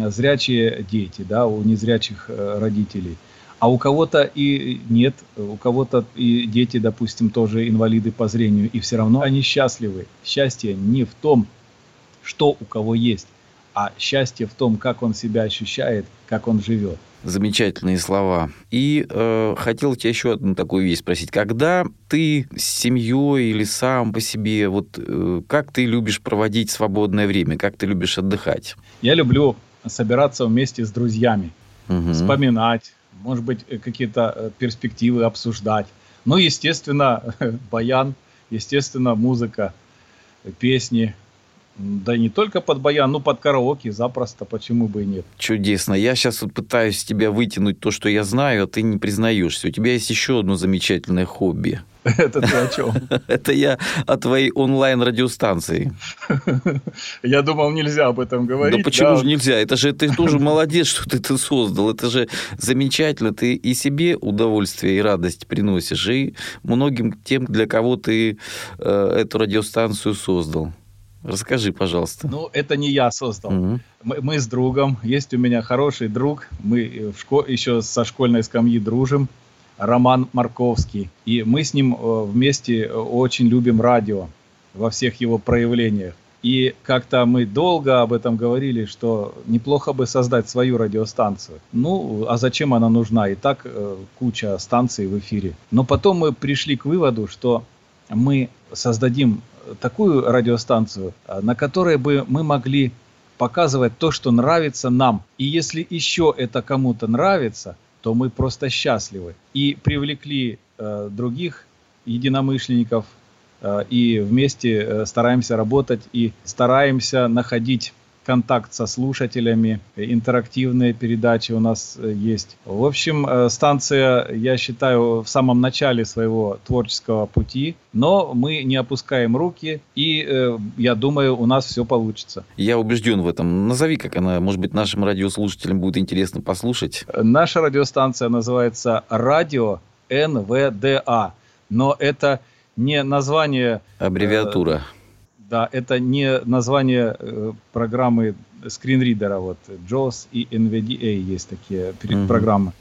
зрячие дети, да, у незрячих э, родителей. А у кого-то и нет, у кого-то и дети, допустим, тоже инвалиды по зрению, и все равно они счастливы. Счастье не в том, что у кого есть, а счастье в том, как он себя ощущает, как он живет. Замечательные слова. И э, хотел тебя еще одну такую вещь спросить. Когда ты с семьей или сам по себе, вот э, как ты любишь проводить свободное время, как ты любишь отдыхать? Я люблю собираться вместе с друзьями, Мгм. вспоминать, может быть, э, какие-то э, перспективы обсуждать. Ну, естественно, баян, естественно, музыка, э, песни. Да и не только под баян, ну, под караоке запросто, почему бы и нет. Чудесно. Я сейчас вот пытаюсь тебя вытянуть то, что я знаю, а ты не признаешься. У тебя есть еще одно замечательное хобби. Это ты о чем? Это я о твоей онлайн-радиостанции. Я думал, нельзя об этом говорить. да почему же нельзя? Это же ты тоже молодец, что ты это создал. Это же замечательно. Ты и себе удовольствие и радость приносишь, и многим тем, для кого ты э, эту радиостанцию создал. Расскажи, пожалуйста. Ну, это не я создал. Мгм. Мы, мы с другом, есть у меня хороший друг, мы э, в шко- еще со школьной скамьи дружим, Роман Марковский. И мы с ним э, вместе э, очень любим радио во всех его проявлениях. И как-то мы долго об этом говорили, что неплохо бы создать свою радиостанцию. Ну, а зачем она нужна? И так э, куча станций в эфире. Но потом мы пришли к выводу, что мы создадим такую радиостанцию, э, на которой бы мы могли показывать то, что нравится нам. И если еще это кому-то нравится, то мы просто счастливы. И привлекли э, других единомышленников э, и вместе э, стараемся работать и стараемся находить контакт со слушателями, интерактивные передачи у нас э, есть. В общем, э, станция, я считаю, в самом начале своего творческого пути, но мы не опускаем руки, и э, я думаю, у нас все получится. Я убежден в этом. Назови, как она, может быть, нашим радиослушателям будет интересно послушать. Наша радиостанция называется «Радио НВДА», но это не название... Аббревиатура. Да, это не название э, программы скринридера. Вот JAWS и NVDA есть такие угу. программы.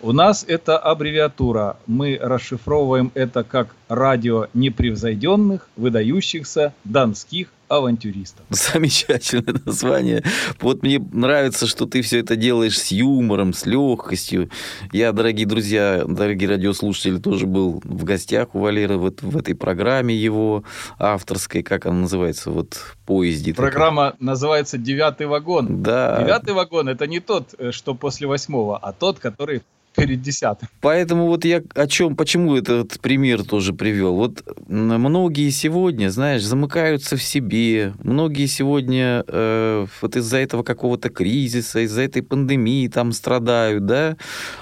У нас это аббревиатура. Мы расшифровываем это как радио непревзойденных, выдающихся донских авантюристов. Замечательное название. Вот мне нравится, что ты все это делаешь с юмором, с легкостью. Я, дорогие друзья, дорогие радиослушатели, тоже был в гостях у Валеры вот в этой программе его авторской, как она называется, вот поезде. Программа такой. называется «Девятый вагон». Да. Девятый вагон – это не тот, э, что после восьмого, а тот, который перед десятым. Поэтому вот я о чем, почему этот пример тоже привел. Вот многие сегодня, знаешь, замыкаются в себе, многие сегодня э, вот из-за этого какого-то кризиса, из-за этой пандемии там страдают, да.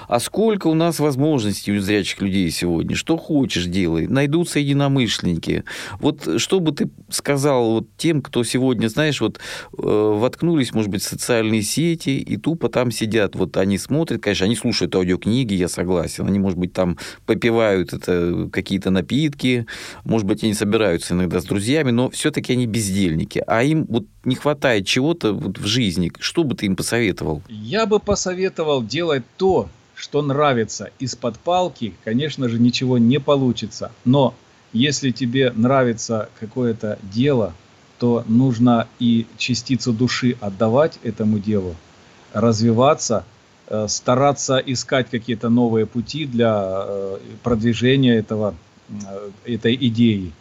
А сколько у нас возможностей у зрячих людей сегодня? Что хочешь делай, найдутся единомышленники. Вот что бы ты сказал вот тем, кто сегодня, знаешь, вот э, воткнулись, может быть, в социальные сети и тупо там сидят, вот они смотрят, конечно, они слушают аудио книги, я согласен. Они, может быть, там попивают это какие-то напитки, может быть, они собираются иногда с друзьями, но все-таки они бездельники. А им вот не хватает чего-то вот в жизни. Что бы ты им посоветовал? Я бы посоветовал делать то, что нравится. Из-под палки, конечно же, ничего не получится. Но если тебе нравится какое-то дело, то нужно и частицу души отдавать этому делу, развиваться – стараться искать какие-то новые пути для э, продвижения этого, э, этой идеи.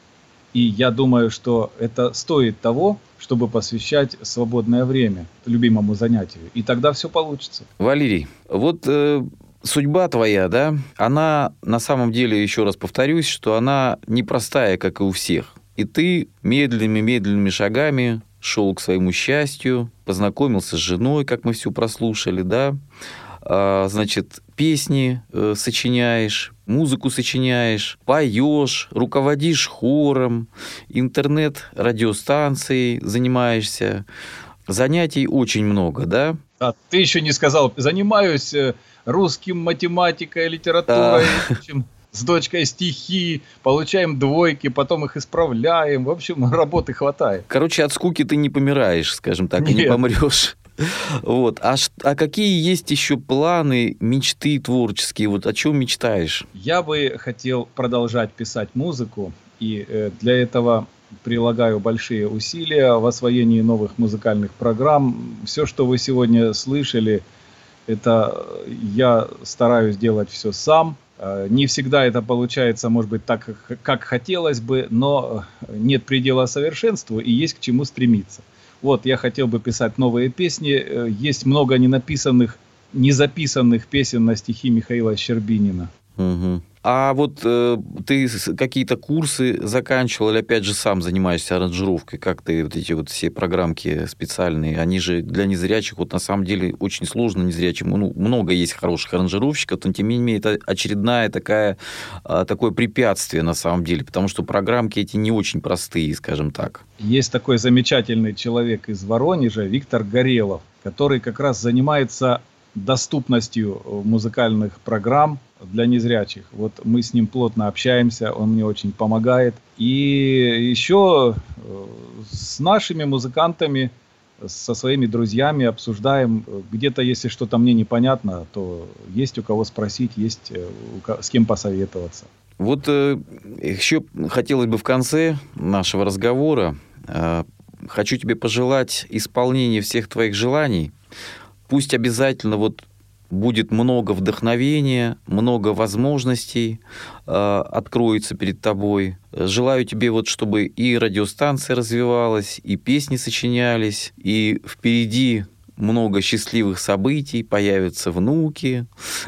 И я думаю, что это стоит того, чтобы посвящать свободное время любимому занятию. И тогда все получится. Валерий, вот э, судьба твоя, да, она на самом деле, еще раз повторюсь, что она непростая, как и у всех. И ты медленными-медленными шагами шел к своему счастью, познакомился с женой, как мы все прослушали, да, а, значит, песни э, сочиняешь, музыку сочиняешь, поешь, руководишь хором, интернет-радиостанцией занимаешься. Занятий очень много, да? А ты еще не сказал, занимаюсь э, русским, математикой, литературой, да. С дочкой стихи, получаем двойки, потом их исправляем. В общем, работы хватает. Короче, от скуки ты не помираешь, скажем так, Нет. и не помрешь. Вот. А, а какие есть еще планы, мечты творческие? Вот о чем мечтаешь? Я бы хотел продолжать писать музыку, и э, для этого прилагаю большие усилия в освоении новых музыкальных программ. Все, что вы сегодня слышали, это я стараюсь делать все сам. Э, не всегда это получается, может быть, так, как хотелось бы, но нет предела совершенству и есть к чему стремиться. Вот, я хотел бы писать новые песни. Э, есть много ненаписанных, незаписанных песен на стихи Михаила Щербинина. Угу. А вот э, ты какие-то курсы заканчивал или опять же сам занимаешься аранжировкой? Как ты вот эти вот все программки специальные, они же для незрячих, вот на самом деле очень сложно незрячим. Ну, много есть хороших аранжировщиков, но тем не менее это очередная такая, а, такое препятствие на самом деле, потому что программки эти не очень простые, скажем так. Есть такой замечательный человек из Воронежа, Виктор Горелов, который как раз занимается доступностью музыкальных программ для незрячих. Вот мы с ним плотно общаемся, он мне очень помогает. И еще э, с нашими музыкантами, со своими друзьями обсуждаем. Где-то, если что-то мне непонятно, то есть у кого спросить, есть э, с кем посоветоваться. Вот э, еще хотелось бы в конце нашего разговора, э, хочу тебе пожелать исполнения всех твоих желаний. Пусть обязательно вот будет много вдохновения, много возможностей э, откроется перед тобой. Желаю тебе вот, чтобы и радиостанция развивалась, и песни сочинялись, и впереди много счастливых событий, появятся внуки.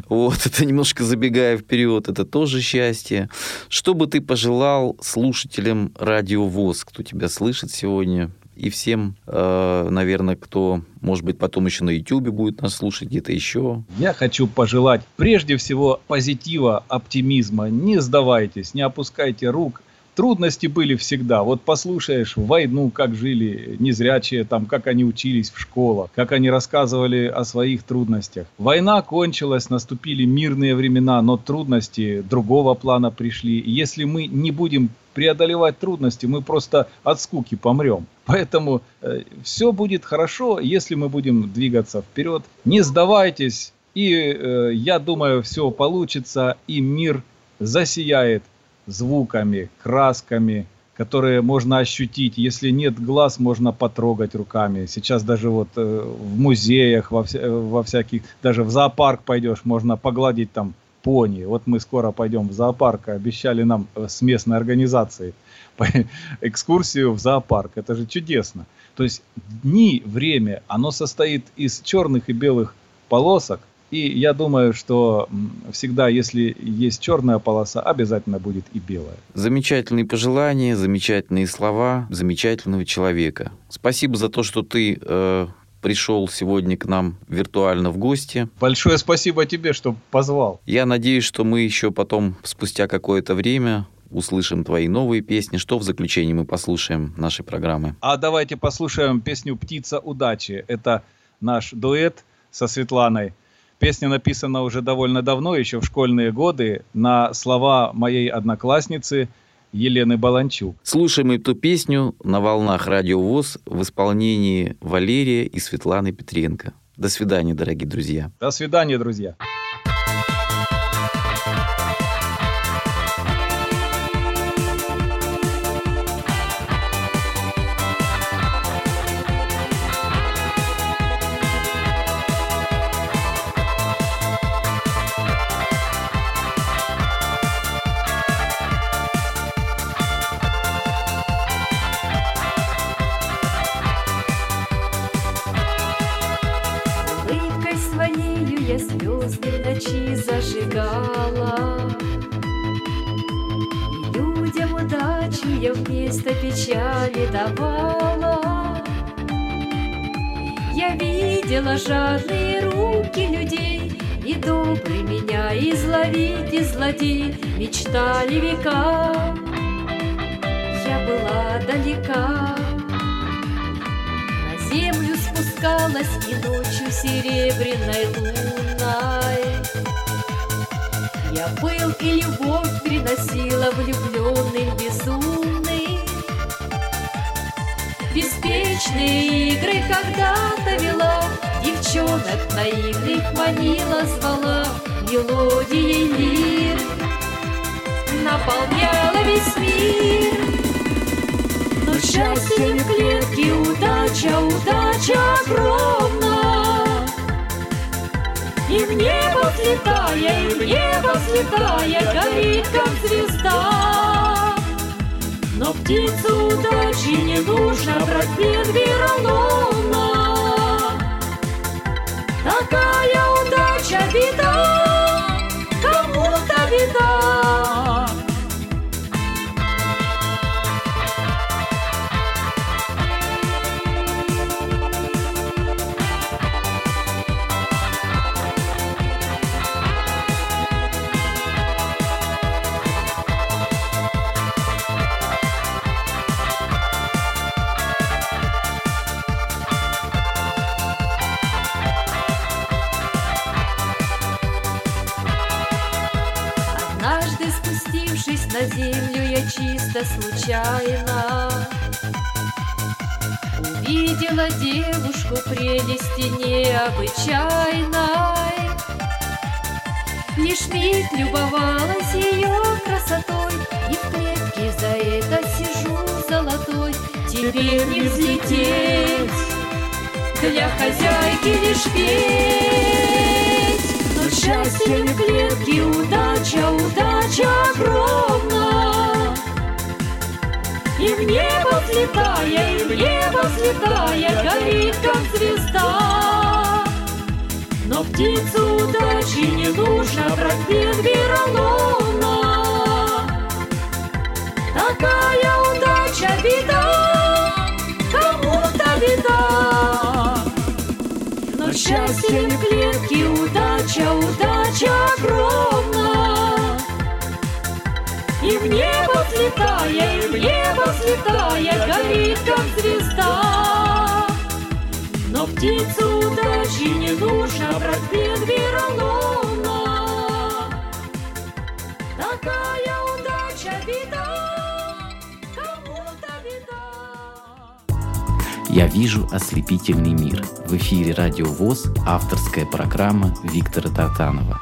Вот, это немножко забегая вперед, это тоже счастье. Что бы ты пожелал слушателям Радио ВОЗ, кто тебя слышит сегодня? И всем, э, наверное, кто, может быть, потом еще на YouTube будет нас слушать, где-то еще. Я хочу пожелать прежде всего позитива, оптимизма. Не сдавайтесь, не опускайте рук – трудности были всегда. Вот послушаешь войну, как жили незрячие, там, как они учились в школах, как они рассказывали о своих трудностях. Война кончилась, наступили мирные времена, но трудности другого плана пришли. Если мы не будем преодолевать трудности, мы просто от скуки помрем. Поэтому э, все будет хорошо, если мы будем двигаться вперед. Не сдавайтесь, и э, я думаю, все получится, и мир засияет звуками, красками, которые можно ощутить. Если нет глаз, можно потрогать руками. Сейчас даже вот э, в музеях, во, вся, во всяких, даже в зоопарк пойдешь, можно погладить там пони. Вот мы скоро пойдем в зоопарк, обещали нам э, с местной организацией экскурсию в зоопарк. Это же чудесно. То есть дни, время, оно состоит из черных и белых полосок, и я думаю, что всегда, если есть черная полоса, обязательно будет и белая. Замечательные пожелания, замечательные слова замечательного человека. Спасибо за то, что ты э, пришел сегодня к нам виртуально в гости. Большое спасибо тебе, что позвал. Я надеюсь, что мы еще потом, спустя какое-то время, услышим твои новые песни. Что в заключении мы послушаем нашей программы? А давайте послушаем песню «Птица удачи». Это наш дуэт со Светланой. Песня написана уже довольно давно, еще в школьные годы, на слова моей одноклассницы Елены Баланчук. Слушаем эту песню на волнах Радио ВОЗ в исполнении Валерия и Светланы Петренко. До свидания, дорогие друзья. До свидания, друзья. Излоди, Мечтали века. Я была далека, На землю спускалась И ночью серебряной луной. Я пыл и любовь приносила влюбленным безумным, Беспечные игры когда-то вела, Девчонок наивных манила, звала Мелодией лир Наполняла весь мир. Но счастье в клетке, удача, удача огромна. И в небо взлетая, и в небо взлетая Горит, как звезда. Но птицу удачи не нужно брать вероломно. Такая удача беда, случайно. Увидела девушку прелести необычайной. Лишь миг любовалась ее красотой И в клетке за это сижу золотой. Теперь не взлететь. Для хозяйки лишь петь. Но счастье в клетке, удача, удача огромна и в небо взлетая, и в небо взлетая, горит, как звезда. Но птицу удачи не нужно, проспит вероломно. Такая удача беда, кому-то беда. Но счастье в клетке, удача, удача огромная. Взлетая, в небо взлетая, горит, как звезда. Но птицу удачи не нужно брать предвероломно. Такая удача беда, кому-то беда. Я вижу ослепительный мир. В эфире Радио ВОЗ авторская программа Виктора Тартанова.